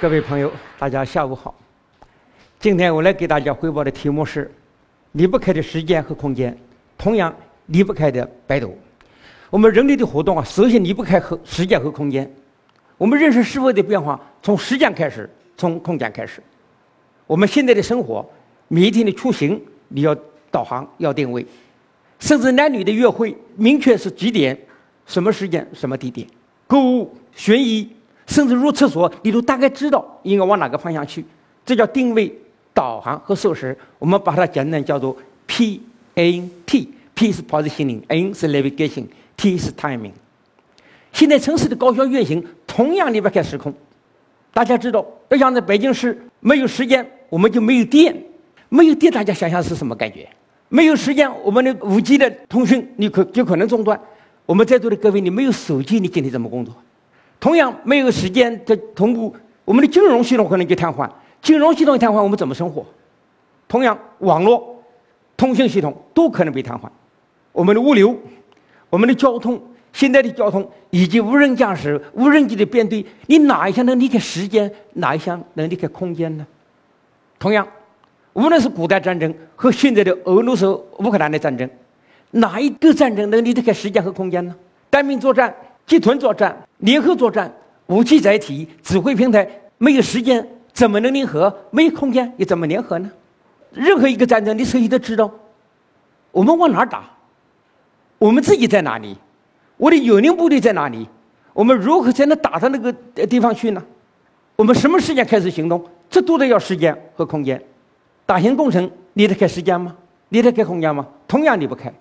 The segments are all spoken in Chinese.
各位朋友，大家下午好。今天我来给大家汇报的题目是离不开的时间和空间，同样离不开的百度。我们人类的活动啊，首先离不开和时间和空间。我们认识事物的变化，从时间开始，从空间开始。我们现在的生活，每一天的出行，你要导航，要定位，甚至男女的约会，明确是几点、什么时间、什么地点。购物、寻医，甚至入厕所，你都大概知道应该往哪个方向去。这叫定位、导航和授时。我们把它简单叫做 P N T。P 是 positioning，N 是 navigation，T 是 timing。现在城市的高效运行同样离不开时空。大家知道，要想在北京市没有时间，我们就没有电。没有电，大家想想是什么感觉？没有时间，我们的五 G 的通讯你可就可能中断。我们在座的各位，你没有手机，你今天怎么工作？同样没有时间的同步，我们的金融系统可能就瘫痪。金融系统瘫痪，我们怎么生活？同样，网络、通信系统都可能被瘫痪。我们的物流、我们的交通、现在的交通以及无人驾驶、无人机的编队，你哪一项能离开时间？哪一项能离开空间呢？同样，无论是古代战争和现在的俄罗斯乌克兰的战争，哪一个战争能离得开时间和空间呢？单兵作战、集团作战、联合作战、武器载体、指挥平台，没有时间怎么能联合？没有空间又怎么联合呢？任何一个战争，你首先都知道，我们往哪儿打？我们自己在哪里？我的有领部队在哪里？我们如何才能打到那个地方去呢？我们什么时间开始行动？这都得要时间和空间。大型工程离得开时间吗？离得开空间吗？同样离不开。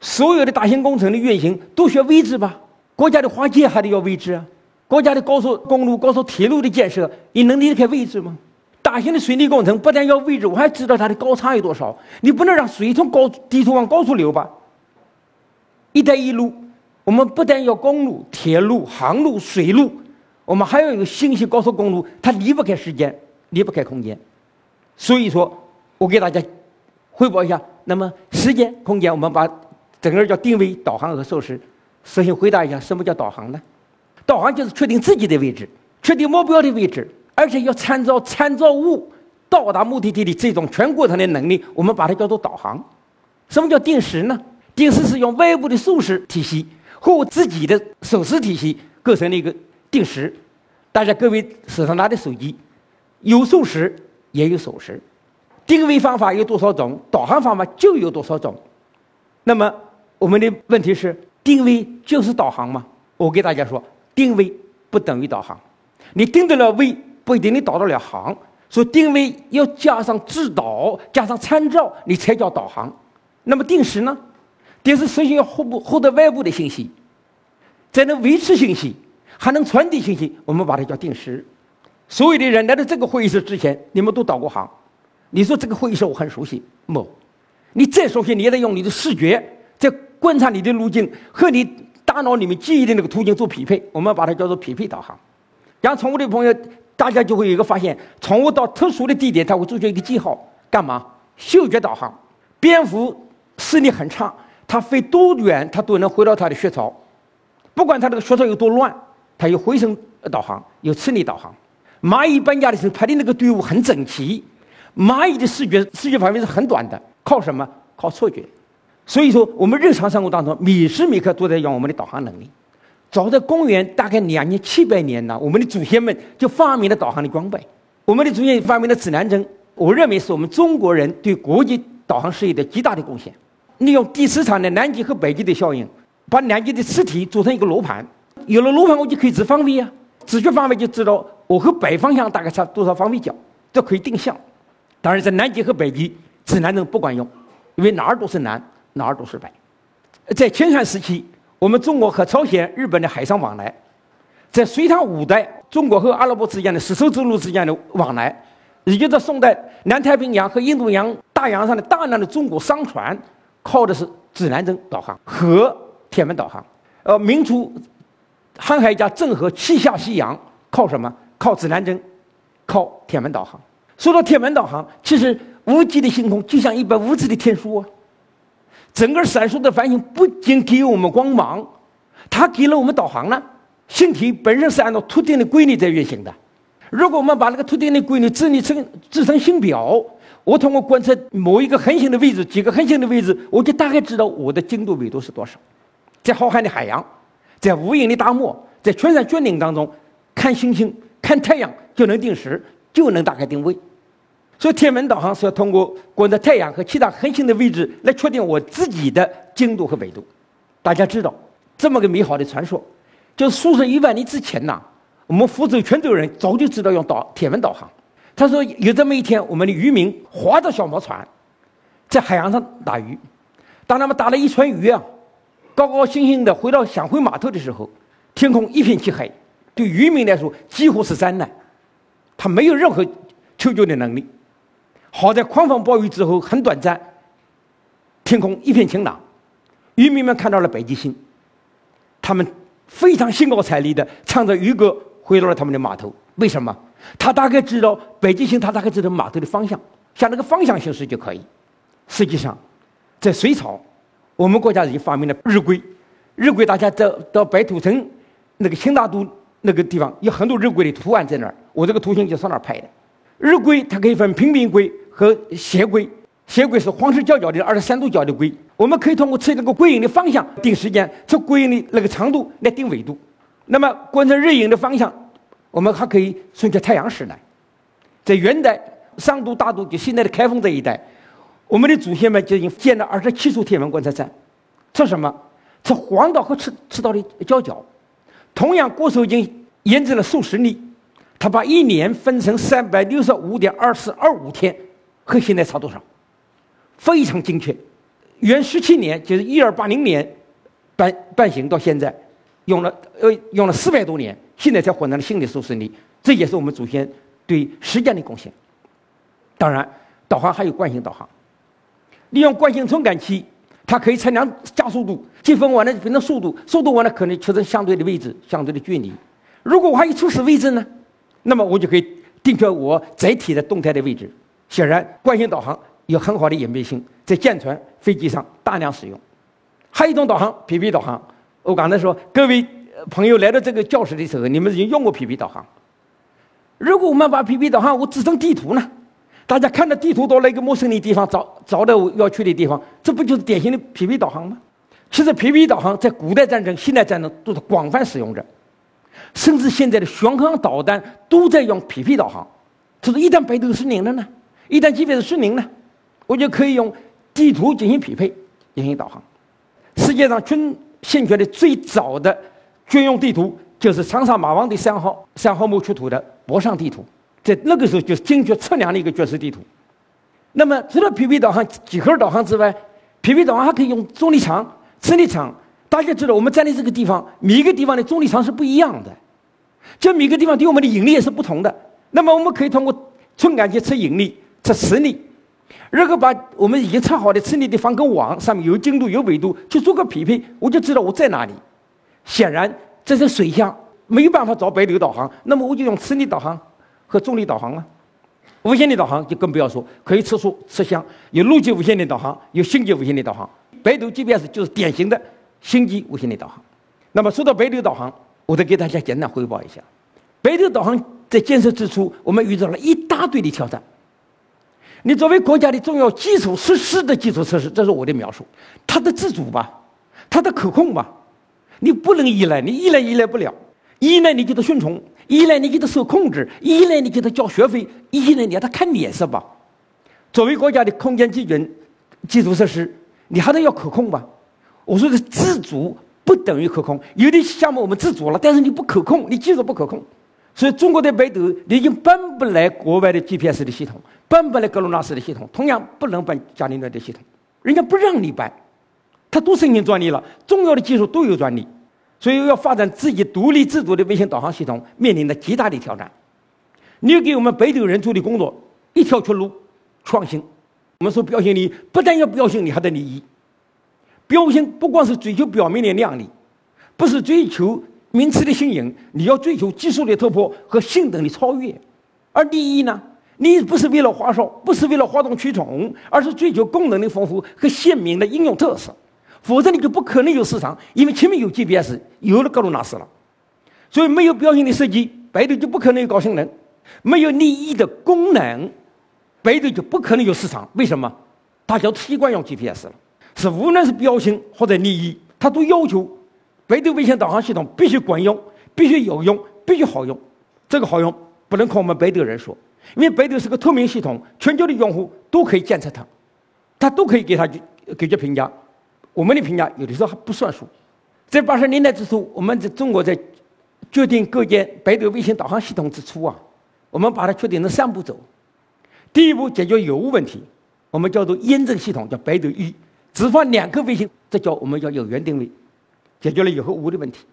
所有的大型工程的运行都需要位置吧？国家的划界还得要位置啊！国家的高速公路、高速铁路的建设，你能离得开位置吗？大型的水利工程不但要位置，我还知道它的高差有多少。你不能让水从高低处往高处流吧？一带一路，我们不但要公路、铁路、航路、水路，我们还要有信息高速公路，它离不开时间，离不开空间。所以说，我给大家汇报一下。那么，时间、空间，我们把整个叫定位、导航和授时。首先回答一下，什么叫导航呢？导航就是确定自己的位置，确定目标的位置，而且要参照参照物到达目的地的这种全过程的能力，我们把它叫做导航。什么叫定时呢？定时是用外部的授时体系和我自己的手势体系构成的一个定时。大家各位手上拿的手机，有授时也有手时。定位方法有多少种，导航方法就有多少种。那么我们的问题是，定位就是导航吗？我给大家说，定位不等于导航。你定得了位，不一定你导得了航。所以定位要加上指导，加上参照，你才叫导航。那么定时呢？定时首先要获获得外部的信息，才能维持信息，还能传递信息。我们把它叫定时。所有的人来到这个会议室之前，你们都导过航。你说这个会议室我很熟悉，没？你再熟悉，你也得用你的视觉观察你的路径和你大脑里面记忆的那个途径做匹配。我们把它叫做匹配导航。养宠物的朋友，大家就会有一个发现：宠物到特殊的地点，它会做出一个记号，干嘛？嗅觉导航。蝙蝠视力很差。它飞多远，它都能回到它的穴巢，不管它这个穴巢有多乱，它有回声导航，有次力导航。蚂蚁搬家的时候排的那个队伍很整齐，蚂蚁的视觉视觉范围是很短的，靠什么？靠错觉。所以说，我们日常生活当中，每时每刻都在用我们的导航能力。早在公元大概两千七百年呢，我们的祖先们就发明了导航的装备。我们的祖先发明了指南针，我认为是我们中国人对国际导航事业的极大的贡献。利用第四场的南极和北极的效应，把南极的磁体组成一个罗盘。有了罗盘，我就可以指方位啊，指觉方位就知道我和北方向大概差多少方位角，这可以定向。当然，在南极和北极，指南针不管用，因为哪儿都是南，哪儿都是北。在秦汉时期，我们中国和朝鲜、日本的海上往来；在隋唐五代，中国和阿拉伯之间的丝绸之路之间的往来；以及在宋代，南太平洋和印度洋大洋上的大量的中国商船。靠的是指南针导航和天文导航。呃，明初航海家郑和七下西洋靠什么？靠指南针，靠天文导航。说到天文导航，其实无际的星空就像一本无字的天书啊。整个闪烁的繁星不仅给我们光芒，它给了我们导航呢。星体本身是按照特定的规律在运行的，如果我们把那个特定的规律制拟成制成星表，我通过观测某一个恒星的位置，几个恒星的位置，我就大概知道我的经度纬度是多少。在浩瀚的海洋，在无垠的大漠，在群山峻岭当中，看星星、看太阳就能定时，就能大概定位。所以天文导航是要通过观测太阳和其他恒星的位置来确定我自己的经度和纬度。大家知道这么个美好的传说，就是数十亿万年之前呐，我们福州泉州人早就知道用导天文导航。他说有这么一天，我们的渔民划着小毛船，在海洋上打鱼。当他们打了一船鱼啊，高高兴兴的回到想回码头的时候，天空一片漆黑，对渔民来说几乎是灾难，他没有任何求救的能力。好在狂风暴雨之后很短暂，天空一片晴朗，渔民们看到了北极星，他们非常兴高采烈的唱着渔歌回到了他们的码头。为什么？他大概知道北极星，他大概知道码头的方向，向那个方向行驶就可以。实际上，在隋朝，我们国家已经发明了日晷。日晷大家到到白土城那个新大都那个地方，有很多日晷的图案在那儿。我这个图形就上那儿拍的。日晷它可以分平面晷。和斜轨，斜轨是黄石角角的二十三度角的轨。我们可以通过测这个轨影的方向定时间，测轨影的那个长度来定纬度。那么观测日影的方向，我们还可以顺着太阳时来。在元代上都、大都就现在的开封这一带，我们的祖先们就已经建了二十七处天文观测站。测什么？测黄道和赤赤道的交角。同样，郭守敬研制了数十里，他把一年分成三百六十五点二四二五天。和现在差多少？非常精确。元十七年，就是一二八零年，办办行到现在，用了呃用了四百多年，现在才获得了新的数十里。这也是我们祖先对时间的贡献。当然，导航还有惯性导航，利用惯性传感器，它可以测量加速度，积分完了变成速度，速度完了可能确认相对的位置、相对的距离。如果我还有初始位置呢，那么我就可以定确我载体的动态的位置。显然，惯性导航有很好的隐蔽性，在舰船、飞机上大量使用。还有一种导航，匹配导航。我刚才说，各位朋友来到这个教室的时候，你们已经用过匹配导航。如果我们把匹配导航我只成地图呢？大家看到地图到了一个陌生的地方，找找到我要去的地方，这不就是典型的匹配导航吗？其实，匹配导航在古代战争、现代战争都是广泛使用着，甚至现在的巡航导弹都在用匹配导航。就是一旦北斗失灵了呢？一旦 GPS 失灵呢，我就可以用地图进行匹配、进行导航。世界上军现存的最早的军用地图，就是长沙马王堆三号三号墓出土的博上地图，在那个时候就是精确测量的一个军事地图。那么除了匹配导航、几何导航之外，匹配导航还可以用重力场、磁力场。大家知道，我们站的这个地方，每一个地方的重力场是不一样的，就每个地方对我们的引力也是不同的。那么我们可以通过传感器测引力。测磁力，如果把我们已经测好的磁力的方根网上面有经度有纬度去做个匹配，我就知道我在哪里。显然，这是水下没有办法找北斗导航，那么我就用磁力导航和重力导航了。无线的导航就更不要说，可以测速测向，有陆基无线的导航，有星际无线的导航。北斗 GPS 就是典型的星际无线的导航。那么说到北斗导航，我再给大家简单汇报一下：北斗导航在建设之初，我们遇到了一大堆的挑战。你作为国家的重要基础设施的基础设施，这是我的描述。它的自主吧，它的可控吧，你不能依赖，你依赖依赖不了，依赖你给他顺从，依赖你给他受控制，依赖你给他交学费，依赖你让他看脸色吧。作为国家的空间基准基础设施，你还得要可控吧。我说的自主不等于可控，有的项目我们自主了，但是你不可控，你技术不可控。所以，中国的北斗已经搬不来国外的 GPS 的系统，搬不来格鲁纳斯的系统，同样不能搬伽利略的系统，人家不让你搬，他都申请专利了，重要的技术都有专利，所以要发展自己独立自主的卫星导航系统，面临着极大的挑战。你给我们北斗人做的工作一条出路，创新。我们说标新立异，不但要标新，你还得立异。标新不光是追求表面的亮丽，不是追求。名词的新颖，你要追求技术的突破和性能的超越；而第一呢，你不是为了花哨，不是为了哗众取宠，而是追求功能的丰富和鲜明的应用特色。否则你就不可能有市场，因为前面有 GPS，有了格鲁纳斯了，所以没有标新的设计，百度就不可能有高性能。没有利益的功能，百度就不可能有市场。为什么？大家习惯用 GPS 了，是无论是标新或者利益，它都要求北斗卫星导航系统必须管用、必须有用、必须好用。这个好用不能靠我们北斗人说，因为北斗是个透明系统，全球的用户都可以监测它，它都可以给它给这评价。我们的评价有的时候还不算数。在八十年代之初，我们在中国在决定构建北斗卫星导航系统之初啊，我们把它确定成三步走。第一步解决有误问题，我们叫做验证系统，叫北斗一，只放两颗卫星，这叫我们叫有源定位，解决了有和无的问题。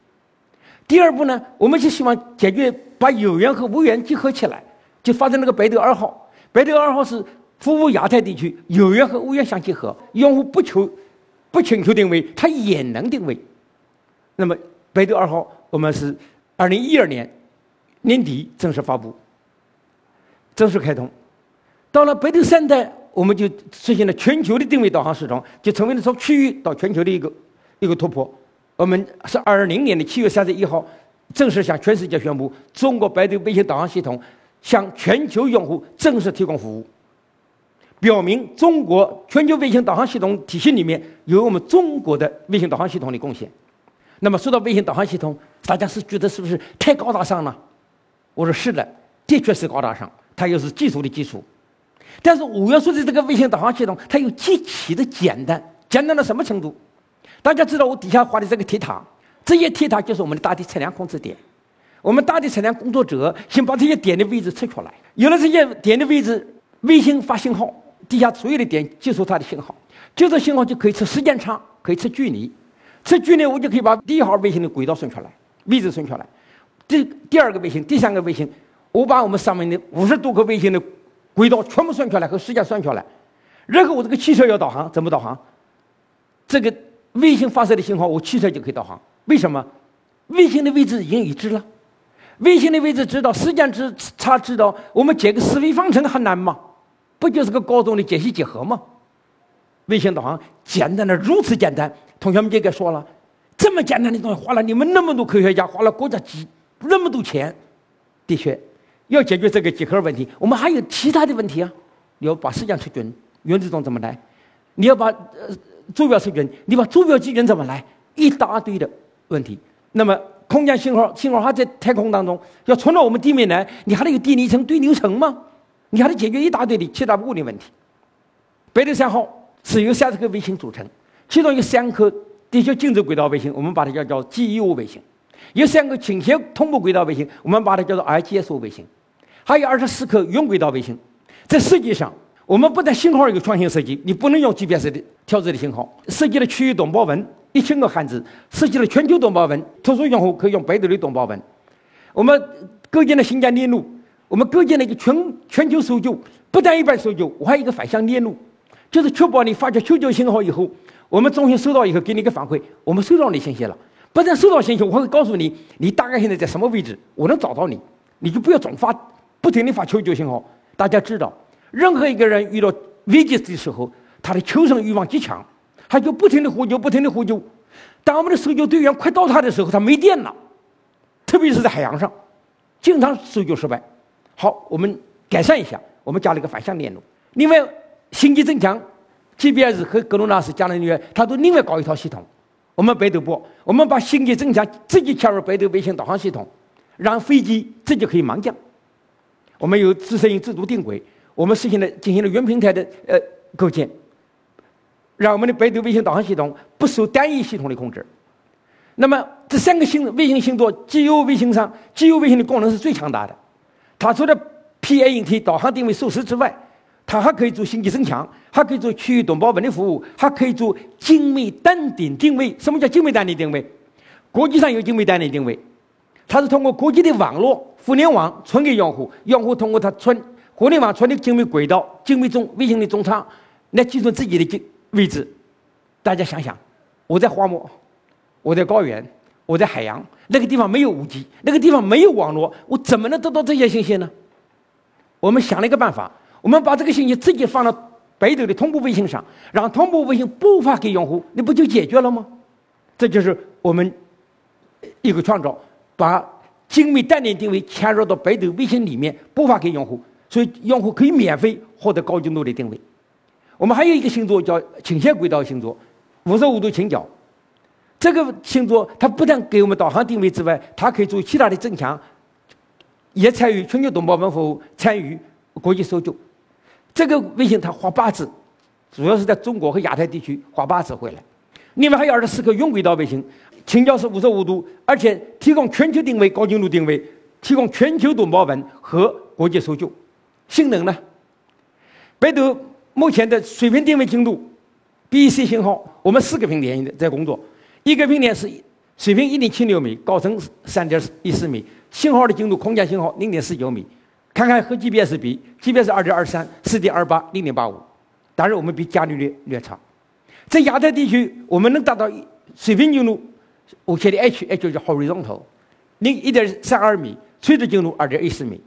第二步呢，我们就希望解决把有源和无源结合起来，就发展那个百度二号。百度二号是服务亚太地区，有源和无源相结合，用户不求不请求定位，它也能定位。那么百度二号，我们是。二零一二年年底正式发布，正式开通。到了百度三代，我们就实现了全球的定位导航系统，就成为了从区域到全球的一个一个突破。我们是二零年的七月三十一号正式向全世界宣布，中国百度卫星导航系统向全球用户正式提供服务，表明中国全球卫星导航系统体系里面有我们中国的卫星导航系统的贡献。那么说到卫星导航系统，大家是觉得是不是太高大上了？我说是的，的确是高大上，它又是技术的基础。但是我要说的这个卫星导航系统，它又极其的简单，简单到什么程度？大家知道我底下画的这个铁塔，这些铁塔就是我们的大地测量控制点。我们大地测量工作者先把这些点的位置测出来，有了这些点的位置，卫星发信号，地下所有的点接收它的信号，接收信号就可以测时间差，可以测距离。测距离我就可以把第一号卫星的轨道算出来，位置算出来。第第二个卫星、第三个卫星，我把我们上面的五十多个卫星的轨道全部算出来和时间算出来。然后我这个汽车要导航，怎么导航？这个卫星发射的信号，我汽车就可以导航。为什么？卫星的位置已经已知了，卫星的位置知道，时间知差知道，我们解个四维方程还难吗？不就是个高中的解析几何吗？卫星导航简单的如此简单。同学们就该说了，这么简单的东西，花了你们那么多科学家，花了国家几那么多钱，的确，要解决这个几何问题，我们还有其他的问题啊。你要把时间测准，原子钟怎么来？你要把呃坐标测准，你把坐标基准怎么来？一大堆的问题。那么空间信号，信号还在太空当中，要传到我们地面来，你还得有电离层、对流层吗？你还得解决一大堆的其他物理问题。北斗三号是由三十颗卫星组成。其中有三颗地球静止轨道卫星，我们把它叫叫 GEO 卫星；有三个倾斜同步轨道卫星，我们把它叫做 IGS-O 卫星；还有二十四颗云轨道卫星。在世界上，我们不但信号有创新设计，你不能用 GPS 的调制的信号，设计了区域短波纹一千个汉字，设计了全球短波纹，特殊用户可以用百度的短波纹。我们构建了新疆链路，我们构建了一个全全球搜救，不但一般搜救，我还有一个反向链路，就是确保你发出求救信号以后。我们中心收到以后，给你一个反馈，我们收到你信息了。不但收到信息，我会告诉你，你大概现在在什么位置，我能找到你，你就不要总发，不停的发求救信号。大家知道，任何一个人遇到危机的时候，他的求生欲望极强，他就不停的呼救，不停的呼救。当我们的搜救队员快到他的时候，他没电了，特别是在海洋上，经常搜救失败。好，我们改善一下，我们加了一个反向链路。另外，星际增强。GPS 和格鲁纳斯加能源，他都另外搞一套系统。我们百度不，我们把星际增强直接嵌入北斗卫星导航系统，让飞机直接可以盲降。我们有自适应自主定轨，我们实现了进行了云平台的呃构建，让我们的百度卫星导航系统不受单一系统的控制。那么这三个星卫星星座，GEO 卫星上，GEO 卫星的功能是最强大的。它除了 P A N T 导航定位授时之外，它还可以做星际增强，还可以做区域短报文的服务，还可以做精密单点定位。什么叫精密单点定位？国际上有精密单点定位，它是通过国际的网络互联网传给用户，用户通过它传互联网传递精密轨道、精密中卫星的中差来计算自己的位位置。大家想想，我在荒漠，我在高原，我在海洋，那个地方没有五 G，那个地方没有网络，我怎么能得到这些信息呢？我们想了一个办法。我们把这个信息直接放到北斗的同步卫星上，让同步卫星播发给用户，那不就解决了吗？这就是我们一个创造，把精密单点定位嵌入到北斗卫星里面，播发给用户，所以用户可以免费获得高精度的定位。我们还有一个星座叫倾斜轨道星座，五十五度倾角。这个星座它不但给我们导航定位之外，它可以做其他的增强，也参与全球动保文服务，参与国际搜救。这个卫星它画八字，主要是在中国和亚太地区画八字回来。另外还有二十四颗云轨道卫星，倾角是五十五度，而且提供全球定位、高精度定位，提供全球动保文和国际搜救。性能呢？北斗目前的水平定位精度，BEC 信号，我们四个频点在工作，一个频点是水平一点七六米，高程三点一四米，信号的精度，空间信号零点四九米。看看和 GPS 比，GPS 二点二三，四点二八，零点八五，当然我们比伽利略略差。在亚太地区，我们能达到水平精度，无限的 H，H 叫 horizontal，零一点三二米，垂直精度二点一四米，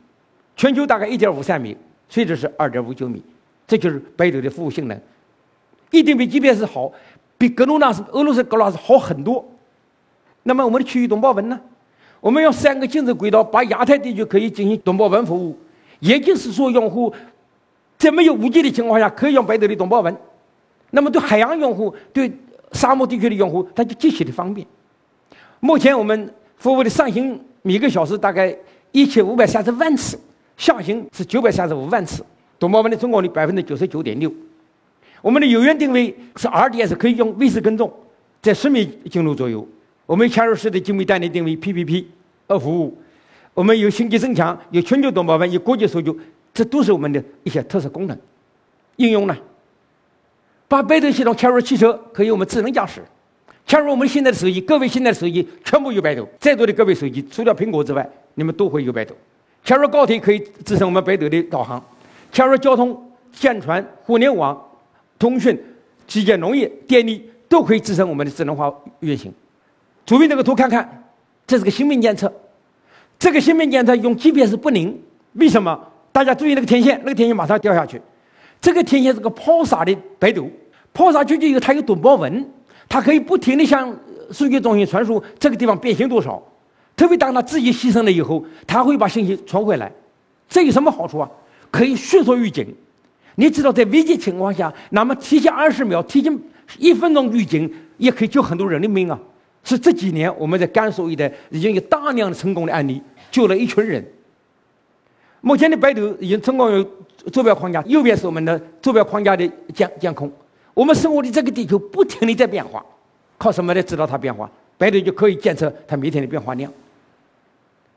全球大概一点五三米，垂直是二点五九米，这就是北斗的服务性能，一定比 GPS 好，比格鲁纳斯、俄罗斯格鲁纳斯好很多。那么我们的区域动报文呢？我们用三个精子轨道把亚太地区可以进行动报文服务，也就是说，用户在没有五 G 的情况下可以用北斗的动报文。那么对海洋用户、对沙漠地区的用户，它就极其的方便。目前我们服务的上行每个小时大概一千五百三十万次，下行是九百三十五万次，动报文的成功率百分之九十九点六。我们的有源定位是 RDS，可以用卫士跟踪，在十米精度左右。我们嵌入式的精密单点定位 PPP 二服务，我们有星际增强，有全球短波文，有国际搜救，这都是我们的一些特色功能。应用呢？把北斗系统嵌入汽车，可以我们智能驾驶；嵌入我们现在的手机，各位现在的手机全部有北斗。在座的各位手机，除了苹果之外，你们都会有北斗。嵌入高铁可以支撑我们北斗的导航；嵌入交通、舰船、互联网、通讯、基建、农业、电力，都可以支撑我们的智能化运行。左边这个图看看，这是个芯片监测。这个芯片监测用 GPS 不灵，为什么？大家注意那个天线，那个天线马上掉下去。这个天线是个抛洒的北斗。抛洒出去以后，它有短波纹，它可以不停地向数据中心传输这个地方变形多少。特别当它自己牺牲了以后，它会把信息传回来。这有什么好处啊？可以迅速预警。你知道，在危急情况下，那么提前二十秒、提前一分钟预警，也可以救很多人的命啊！是这几年我们在甘肃一带已经有大量的成功的案例，救了一群人。目前的北斗已经成功有坐标框架，右边是我们的坐标框架的监监控。我们生活的这个地球不停地在变化，靠什么来知道它变化？北斗就可以监测它每天的变化量。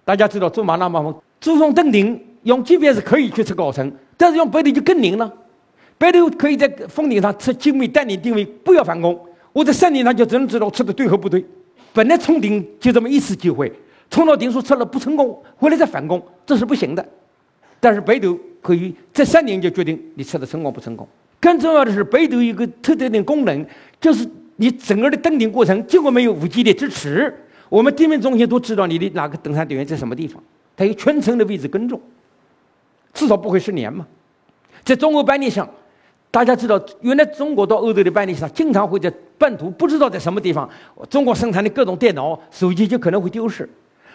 大家知道珠穆朗玛峰珠峰登顶用 GPS 可以去测高层，但是用北斗就更灵了。北斗可以在峰顶上测精密单点定位，不要返工。我在山顶上就只能知道测的对和不对。本来冲顶就这么一次机会，冲到顶处测了不成功，回来再返工，这是不行的。但是北斗可以在山顶就决定你测的成功不成功。更重要的是，北斗有个特定的功能，就是你整个的登顶过程，尽管没有五 G 的支持，我们地面中心都知道你的哪个登山队员在什么地方，它有全程的位置跟踪，至少不会失联嘛。在中欧班列上，大家知道，原来中国到欧洲的班列上，经常会在半途不知道在什么地方，中国生产的各种电脑、手机就可能会丢失，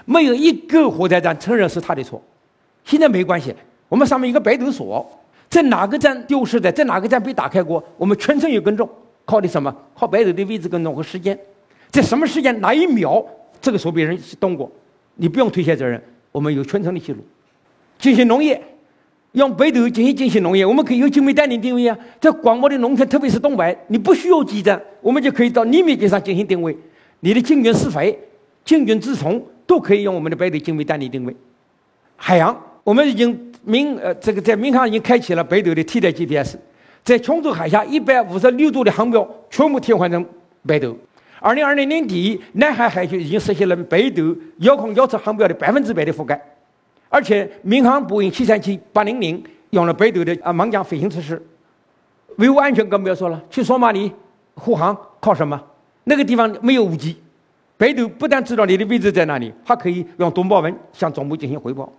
没有一个火车站承认是他的错。现在没关系，我们上面有个北斗锁。在哪个站丢失的，在哪个站被打开过？我们全程有跟踪，靠的什么？靠北斗的位置跟踪和时间，在什么时间哪一秒这个时候别人动过？你不用推卸责任，我们有全程的记录。进行农业，用北斗进行进行农业，我们可以用精密单点定位啊。在广袤的农村，特别是东北，你不需要基站，我们就可以到厘米级上进行定位。你的菌群施肥、菌群治虫都可以用我们的北斗精密单点定位。海洋，我们已经。民呃，这个在民航已经开启了北斗的替代 GPS，在琼州海峡一百五十六度的航标全部替换成北斗。二零二零年底，南海海区已经实现了北斗遥控遥测航标的百分之百的覆盖，而且民航波音七三七八零零用了北斗的啊盲降飞行测试。维护安全更不要说了，去索马里护航靠什么？那个地方没有五 G，北斗不但知道你的位置在哪里，还可以用动报文向总部进行汇报。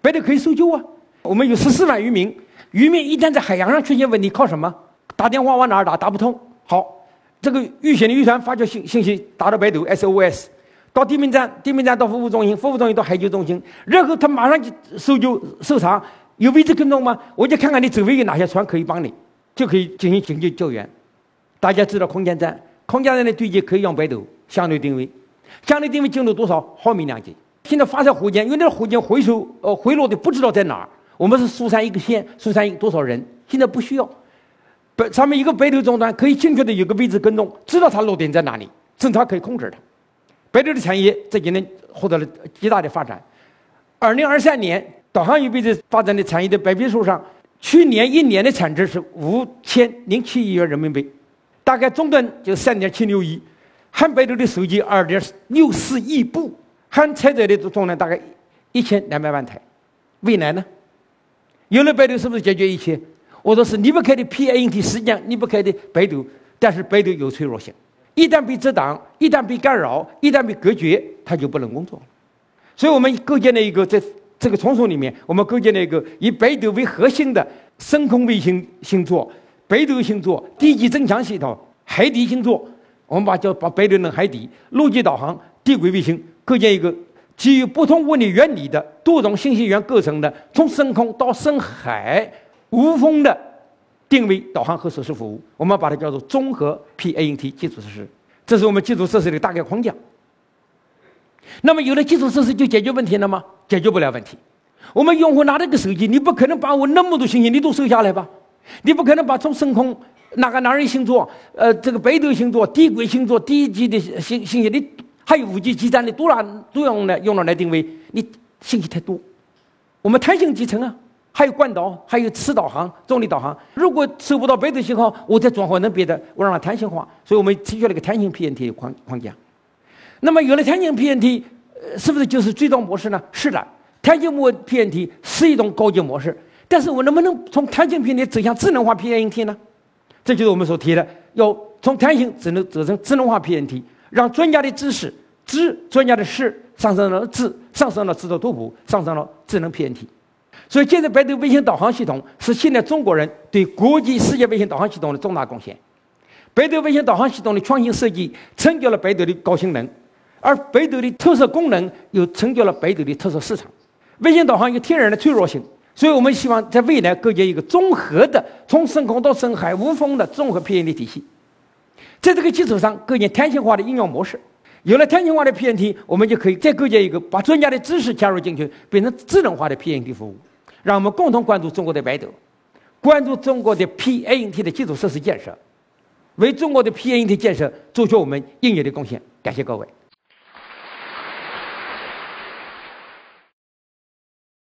北斗可以搜救啊！我们有十四万渔民，渔民一旦在海洋上出现问题，靠什么？打电话往哪儿打？打不通。好，这个遇险的渔船发出信信息，打到北斗 SOS，到地面站，地面站到服务中心，服务中心到海救中心，然后他马上就搜救搜查，有位置跟踪吗？我就看看你周围有哪些船可以帮你，就可以进行紧急救援。大家知道空间站，空间站的对接可以用北斗相对定位，相对定位精度多少毫米两级？现在发射火箭，因为那火箭回收呃回落的不知道在哪儿，我们是疏散一个线，疏散多少人？现在不需要，北上面一个北斗终端可以精确的有个位置跟踪，知道它落点在哪里，正常可以控制它。北斗的产业这几年获得了极大的发展。二零二三年，导航与位置发展的产业的白皮书上，去年一年的产值是五千零七亿元人民币，大概终端就三点七六亿，含北斗的手机二点六四亿部，含车载的总量大概一千两百万台。未来呢？有了北斗是不是解决一切？我说是离不开的 PANT，实际上离不开的北斗，但是北斗有脆弱性。一旦被遮挡，一旦被干扰，一旦被隔绝，它就不能工作。所以我们构建了一个在这个丛书里面，我们构建了一个以北斗为核心的深空卫星星座、北斗星座、地基增强系统、海底星座。我们把叫把北斗的海底、陆基导航、地轨卫星构建一个基于不同物理原理的多种信息源构成的，从深空到深海无风的。定位、导航和设施服务，我们把它叫做综合 PANT 基础设施。这是我们基础设施的大概框架。那么有了基础设施就解决问题了吗？解决不了问题。我们用户拿这个手机，你不可能把我那么多信息你都收下来吧？你不可能把从深空哪个男人星座、呃这个北斗星座、地轨星座、地基的信信息，你还有五 G 基站的都拿都用来用了来定位，你信息太多。我们弹性集成啊。还有惯导，还有磁导航、重力导航。如果收不到北斗信号，我再转换成别的，我让它弹性化。所以我们提出了一个弹性 PNT 框框架。那么有了弹性 PNT，是不是就是最终模式呢？是的，弹性模 PNT 是一种高级模式。但是我能不能从弹性 PNT 走向智能化 PNT 呢？这就是我们所提的，要从弹性只能走成智能化 PNT，让专家的知识、知专家的识上升了智，上升了制作图谱，上升了智能 PNT。所以，现在北斗卫星导航系统是现在中国人对国际世界卫星导航系统的重大贡献。北斗卫星导航系统的创新设计，成就了北斗的高性能，而北斗的特色功能又成就了北斗的特色市场。卫星导航有天然的脆弱性，所以我们希望在未来构建一个综合的、从深空到深海无风的综合 PNT 体系。在这个基础上，构建弹性化的应用模式。有了弹性化的 PNT，我们就可以再构建一个把专家的知识加入进去，变成智能化的 PNT 服务。让我们共同关注中国的北斗，关注中国的 PANT 的基础设施建设，为中国的 PANT 建设做出我们应有的贡献。感谢各位。